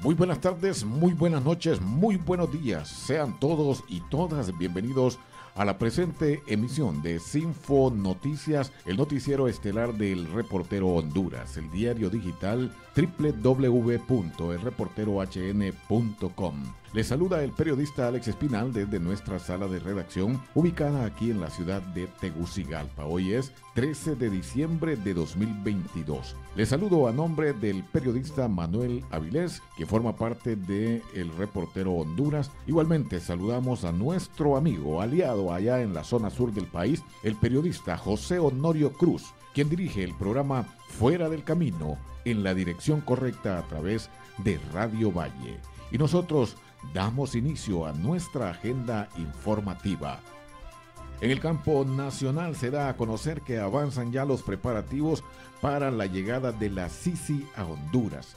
Muy buenas tardes, muy buenas noches, muy buenos días. Sean todos y todas bienvenidos la presente emisión de Sinfo Noticias, el noticiero estelar del reportero Honduras, el diario digital www.elreporterohn.com. Le saluda el periodista Alex Espinal desde nuestra sala de redacción ubicada aquí en la ciudad de Tegucigalpa. Hoy es 13 de diciembre de 2022. Le saludo a nombre del periodista Manuel Avilés, que forma parte de El Reportero Honduras. Igualmente saludamos a nuestro amigo aliado allá en la zona sur del país, el periodista José Honorio Cruz, quien dirige el programa Fuera del Camino en la dirección correcta a través de Radio Valle. Y nosotros damos inicio a nuestra agenda informativa. En el campo nacional se da a conocer que avanzan ya los preparativos para la llegada de la Sisi a Honduras.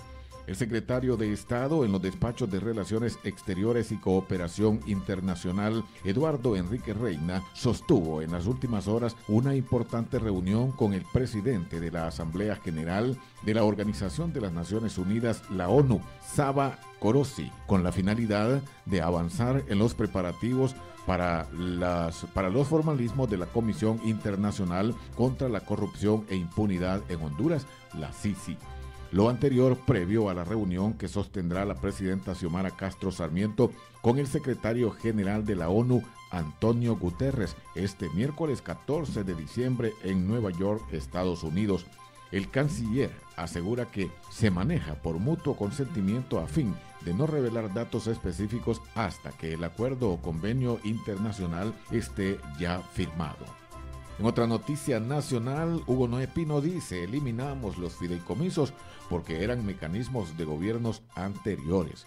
El secretario de Estado en los despachos de Relaciones Exteriores y Cooperación Internacional, Eduardo Enrique Reina, sostuvo en las últimas horas una importante reunión con el presidente de la Asamblea General de la Organización de las Naciones Unidas, la ONU, Saba Korosi, con la finalidad de avanzar en los preparativos para, para los formalismos de la Comisión Internacional contra la Corrupción e Impunidad en Honduras, la CICI. Lo anterior previo a la reunión que sostendrá la presidenta Xiomara Castro Sarmiento con el secretario general de la ONU, Antonio Guterres, este miércoles 14 de diciembre en Nueva York, Estados Unidos. El canciller asegura que se maneja por mutuo consentimiento a fin de no revelar datos específicos hasta que el acuerdo o convenio internacional esté ya firmado. En otra noticia nacional, Hugo Noé Pino dice, eliminamos los fideicomisos porque eran mecanismos de gobiernos anteriores.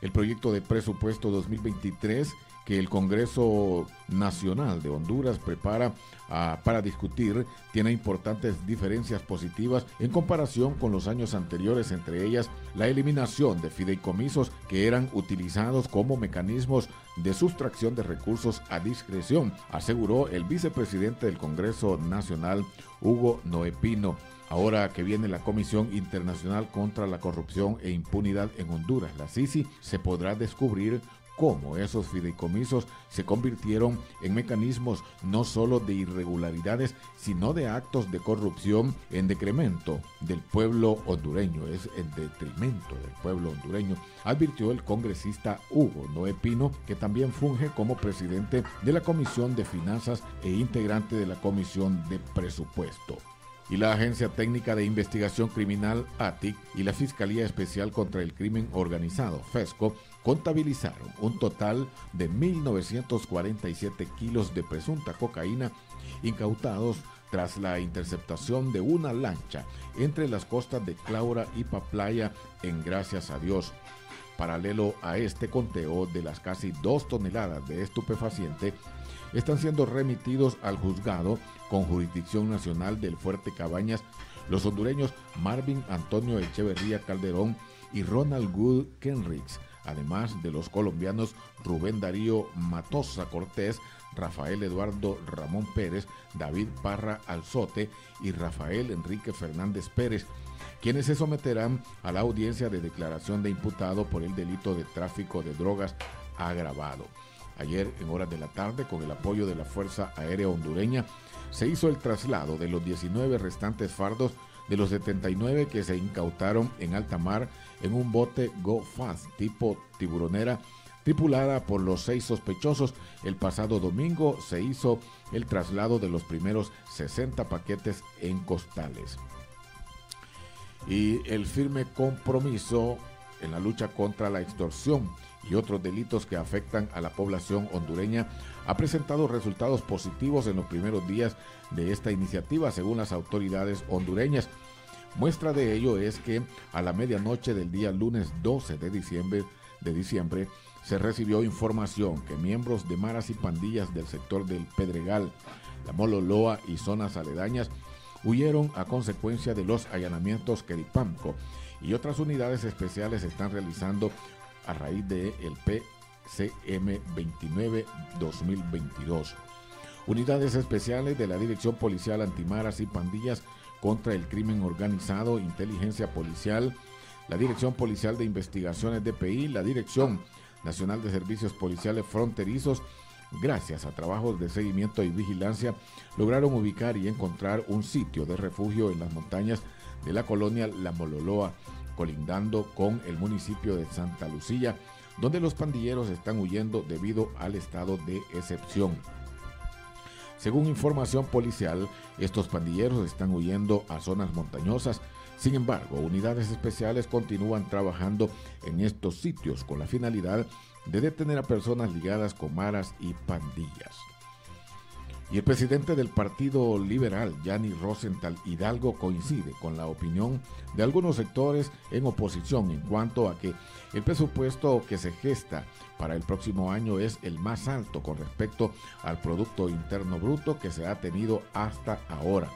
El proyecto de presupuesto 2023 que el Congreso Nacional de Honduras prepara ah, para discutir tiene importantes diferencias positivas en comparación con los años anteriores, entre ellas la eliminación de fideicomisos que eran utilizados como mecanismos de sustracción de recursos a discreción, aseguró el vicepresidente del Congreso Nacional, Hugo Noepino. Ahora que viene la Comisión Internacional contra la Corrupción e Impunidad en Honduras, la CICI, se podrá descubrir cómo esos fideicomisos se convirtieron en mecanismos no solo de irregularidades, sino de actos de corrupción en decremento del pueblo hondureño, es en detrimento del pueblo hondureño, advirtió el congresista Hugo Noé Pino, que también funge como presidente de la Comisión de Finanzas e integrante de la Comisión de Presupuesto. Y la Agencia Técnica de Investigación Criminal ATIC y la Fiscalía Especial contra el Crimen Organizado FESCO contabilizaron un total de 1.947 kilos de presunta cocaína incautados tras la interceptación de una lancha entre las costas de Claura y Paplaya en Gracias a Dios. Paralelo a este conteo de las casi dos toneladas de estupefaciente, están siendo remitidos al juzgado con jurisdicción nacional del Fuerte Cabañas los hondureños Marvin Antonio Echeverría Calderón y Ronald Good Kenricks, además de los colombianos Rubén Darío Matosa Cortés, Rafael Eduardo Ramón Pérez, David Parra Alzote y Rafael Enrique Fernández Pérez, quienes se someterán a la audiencia de declaración de imputado por el delito de tráfico de drogas agravado. Ayer, en horas de la tarde, con el apoyo de la Fuerza Aérea Hondureña, se hizo el traslado de los 19 restantes fardos de los 79 que se incautaron en alta mar en un bote Go Fast tipo tiburonera tripulada por los seis sospechosos. El pasado domingo se hizo el traslado de los primeros 60 paquetes en costales. Y el firme compromiso en la lucha contra la extorsión y otros delitos que afectan a la población hondureña ha presentado resultados positivos en los primeros días de esta iniciativa, según las autoridades hondureñas. Muestra de ello es que a la medianoche del día lunes 12 de diciembre, de diciembre se recibió información que miembros de maras y pandillas del sector del Pedregal, la Mololoa y zonas aledañas huyeron a consecuencia de los allanamientos que DIPAMCO y otras unidades especiales están realizando a raíz del de CM29-2022. Unidades especiales de la Dirección Policial Antimaras y Pandillas contra el Crimen Organizado, Inteligencia Policial, la Dirección Policial de Investigaciones DPI, la Dirección Nacional de Servicios Policiales Fronterizos, gracias a trabajos de seguimiento y vigilancia, lograron ubicar y encontrar un sitio de refugio en las montañas de la colonia La Mololoa, colindando con el municipio de Santa Lucía, donde los pandilleros están huyendo debido al estado de excepción. Según información policial, estos pandilleros están huyendo a zonas montañosas. Sin embargo, unidades especiales continúan trabajando en estos sitios con la finalidad de detener a personas ligadas con maras y pandillas. Y el presidente del Partido Liberal, Yanni Rosenthal Hidalgo, coincide con la opinión de algunos sectores en oposición en cuanto a que el presupuesto que se gesta para el próximo año es el más alto con respecto al Producto Interno Bruto que se ha tenido hasta ahora.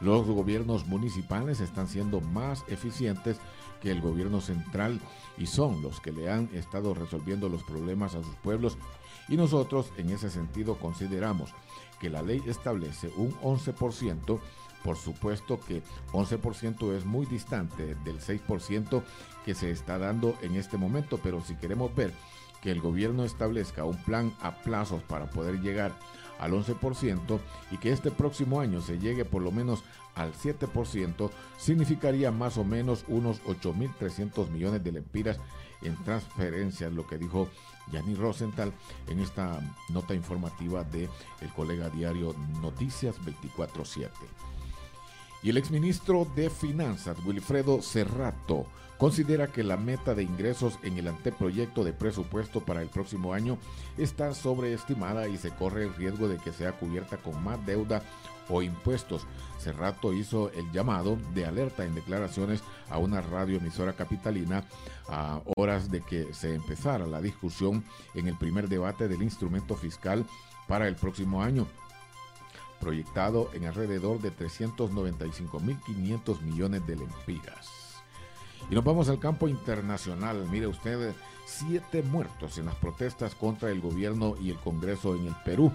Los gobiernos municipales están siendo más eficientes que el gobierno central y son los que le han estado resolviendo los problemas a sus pueblos y nosotros en ese sentido consideramos que la ley establece un 11%, por supuesto que 11% es muy distante del 6% que se está dando en este momento, pero si queremos ver que el gobierno establezca un plan a plazos para poder llegar al 11% y que este próximo año se llegue por lo menos al 7%, significaría más o menos unos 8.300 millones de lempiras en transferencias, lo que dijo Yanni Rosenthal en esta nota informativa de el colega diario Noticias 24-7. Y el exministro de Finanzas, Wilfredo Cerrato, considera que la meta de ingresos en el anteproyecto de presupuesto para el próximo año está sobreestimada y se corre el riesgo de que sea cubierta con más deuda o impuestos. Cerrato hizo el llamado de alerta en declaraciones a una radioemisora capitalina a horas de que se empezara la discusión en el primer debate del instrumento fiscal para el próximo año proyectado en alrededor de 395.500 millones de lempiras. Y nos vamos al campo internacional. Mire usted, siete muertos en las protestas contra el gobierno y el Congreso en el Perú.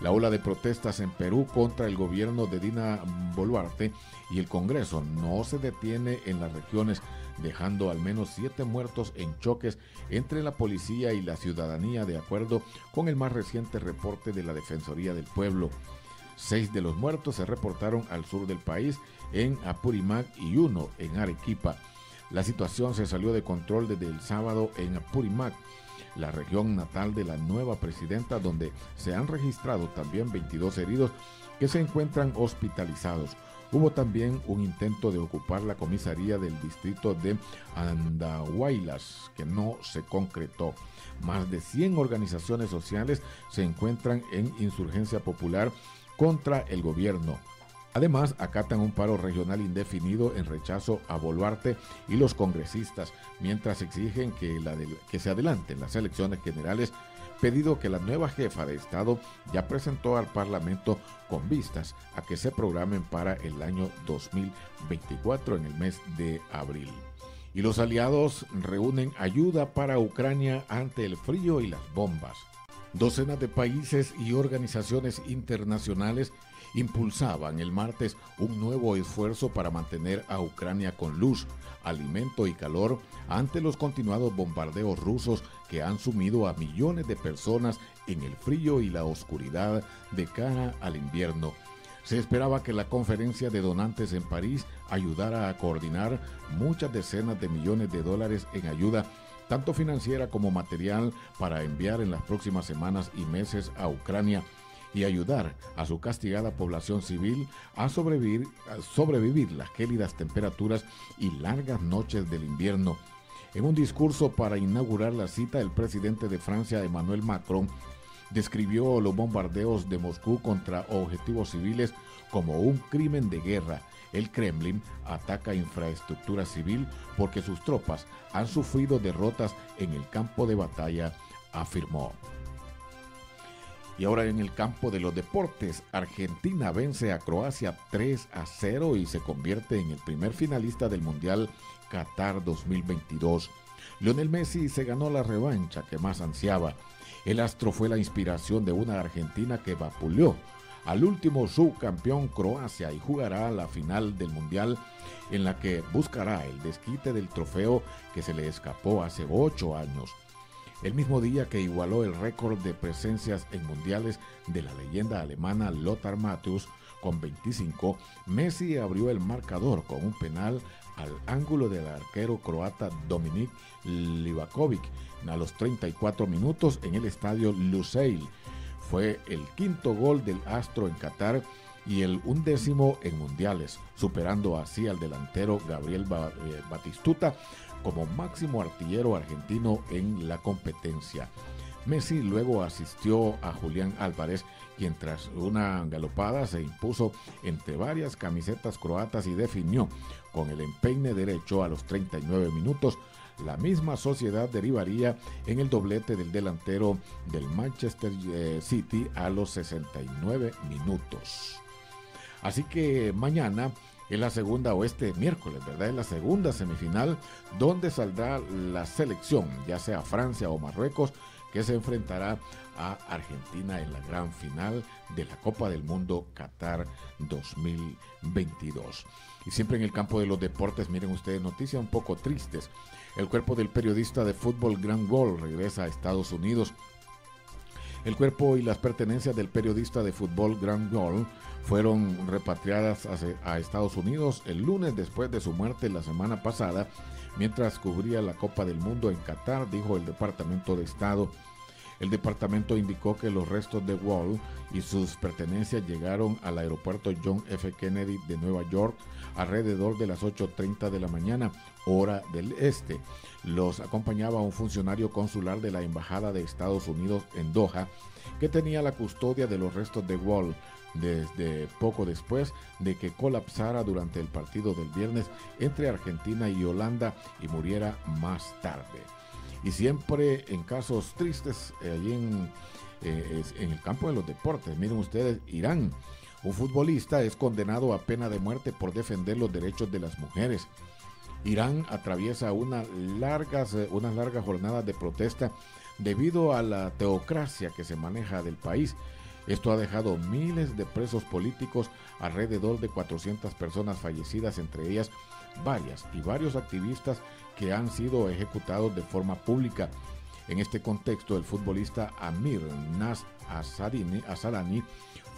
La ola de protestas en Perú contra el gobierno de Dina Boluarte y el Congreso no se detiene en las regiones, dejando al menos siete muertos en choques entre la policía y la ciudadanía, de acuerdo con el más reciente reporte de la Defensoría del Pueblo. Seis de los muertos se reportaron al sur del país, en Apurimac y uno en Arequipa. La situación se salió de control desde el sábado en Apurimac la región natal de la nueva presidenta, donde se han registrado también 22 heridos que se encuentran hospitalizados. Hubo también un intento de ocupar la comisaría del distrito de Andahuaylas, que no se concretó. Más de 100 organizaciones sociales se encuentran en insurgencia popular contra el gobierno. Además, acatan un paro regional indefinido en rechazo a Boluarte y los congresistas, mientras exigen que, que se adelanten las elecciones generales, pedido que la nueva jefa de Estado ya presentó al Parlamento con vistas a que se programen para el año 2024 en el mes de abril. Y los aliados reúnen ayuda para Ucrania ante el frío y las bombas. Docenas de países y organizaciones internacionales impulsaban el martes un nuevo esfuerzo para mantener a Ucrania con luz, alimento y calor ante los continuados bombardeos rusos que han sumido a millones de personas en el frío y la oscuridad de cara al invierno. Se esperaba que la conferencia de donantes en París ayudara a coordinar muchas decenas de millones de dólares en ayuda tanto financiera como material para enviar en las próximas semanas y meses a Ucrania y ayudar a su castigada población civil a sobrevivir, sobrevivir las gélidas temperaturas y largas noches del invierno. En un discurso para inaugurar la cita, el presidente de Francia, Emmanuel Macron, describió los bombardeos de Moscú contra objetivos civiles como un crimen de guerra. El Kremlin ataca infraestructura civil porque sus tropas han sufrido derrotas en el campo de batalla, afirmó. Y ahora en el campo de los deportes, Argentina vence a Croacia 3 a 0 y se convierte en el primer finalista del Mundial Qatar 2022. Lionel Messi se ganó la revancha que más ansiaba. El astro fue la inspiración de una Argentina que vapuleó al último subcampeón Croacia y jugará la final del Mundial en la que buscará el desquite del trofeo que se le escapó hace ocho años. El mismo día que igualó el récord de presencias en mundiales de la leyenda alemana Lothar Matthäus con 25, Messi abrió el marcador con un penal al ángulo del arquero croata Dominik Livakovic a los 34 minutos en el estadio Lusail. Fue el quinto gol del Astro en Qatar y el undécimo en mundiales, superando así al delantero Gabriel eh, Batistuta como máximo artillero argentino en la competencia. Messi luego asistió a Julián Álvarez, quien tras una galopada se impuso entre varias camisetas croatas y definió con el empeine derecho a los 39 minutos. La misma sociedad derivaría en el doblete del delantero del Manchester eh, City a los 69 minutos. Así que mañana es la segunda o este miércoles, ¿verdad? Es la segunda semifinal donde saldrá la selección, ya sea Francia o Marruecos, que se enfrentará a Argentina en la gran final de la Copa del Mundo Qatar 2022. Y siempre en el campo de los deportes, miren ustedes, noticias un poco tristes. El cuerpo del periodista de fútbol Gran Gol regresa a Estados Unidos. El cuerpo y las pertenencias del periodista de fútbol Gran Gol fueron repatriadas a Estados Unidos el lunes después de su muerte la semana pasada, mientras cubría la Copa del Mundo en Qatar, dijo el Departamento de Estado. El departamento indicó que los restos de Wall y sus pertenencias llegaron al aeropuerto John F. Kennedy de Nueva York alrededor de las 8.30 de la mañana, hora del este. Los acompañaba un funcionario consular de la Embajada de Estados Unidos en Doha, que tenía la custodia de los restos de Wall, desde poco después de que colapsara durante el partido del viernes entre Argentina y Holanda y muriera más tarde. Y siempre en casos tristes, eh, allí en, eh, en el campo de los deportes, miren ustedes, Irán, un futbolista es condenado a pena de muerte por defender los derechos de las mujeres. Irán atraviesa una largas, eh, unas largas jornadas de protesta debido a la teocracia que se maneja del país esto ha dejado miles de presos políticos, alrededor de 400 personas fallecidas, entre ellas varias y varios activistas que han sido ejecutados de forma pública. En este contexto, el futbolista Amir Nas Asadani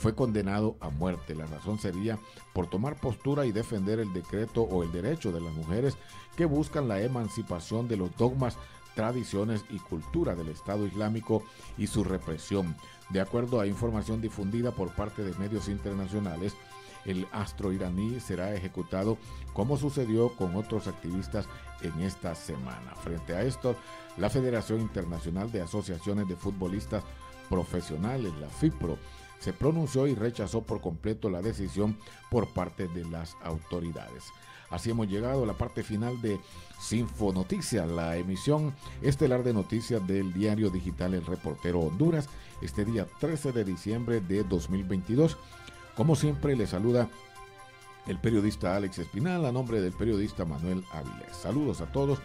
fue condenado a muerte. La razón sería por tomar postura y defender el decreto o el derecho de las mujeres que buscan la emancipación de los dogmas tradiciones y cultura del Estado Islámico y su represión. De acuerdo a información difundida por parte de medios internacionales, el astro iraní será ejecutado como sucedió con otros activistas en esta semana. Frente a esto, la Federación Internacional de Asociaciones de Futbolistas Profesionales, la FIPRO, se pronunció y rechazó por completo la decisión por parte de las autoridades. Así hemos llegado a la parte final de Sinfo Noticias, la emisión estelar de noticias del diario digital El Reportero Honduras, este día 13 de diciembre de 2022. Como siempre, le saluda el periodista Alex Espinal a nombre del periodista Manuel Áviles. Saludos a todos.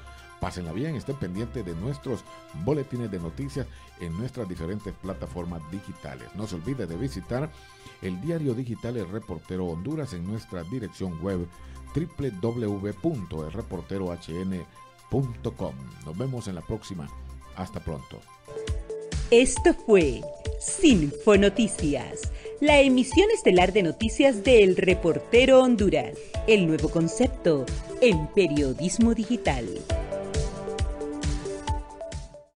Pásenla bien, estén pendientes de nuestros boletines de noticias en nuestras diferentes plataformas digitales. No se olvide de visitar el diario digital El Reportero Honduras en nuestra dirección web www.elreporterohn.com. Nos vemos en la próxima. Hasta pronto. Esto fue Sinfo Noticias, la emisión estelar de noticias del Reportero Honduras, el nuevo concepto en periodismo digital.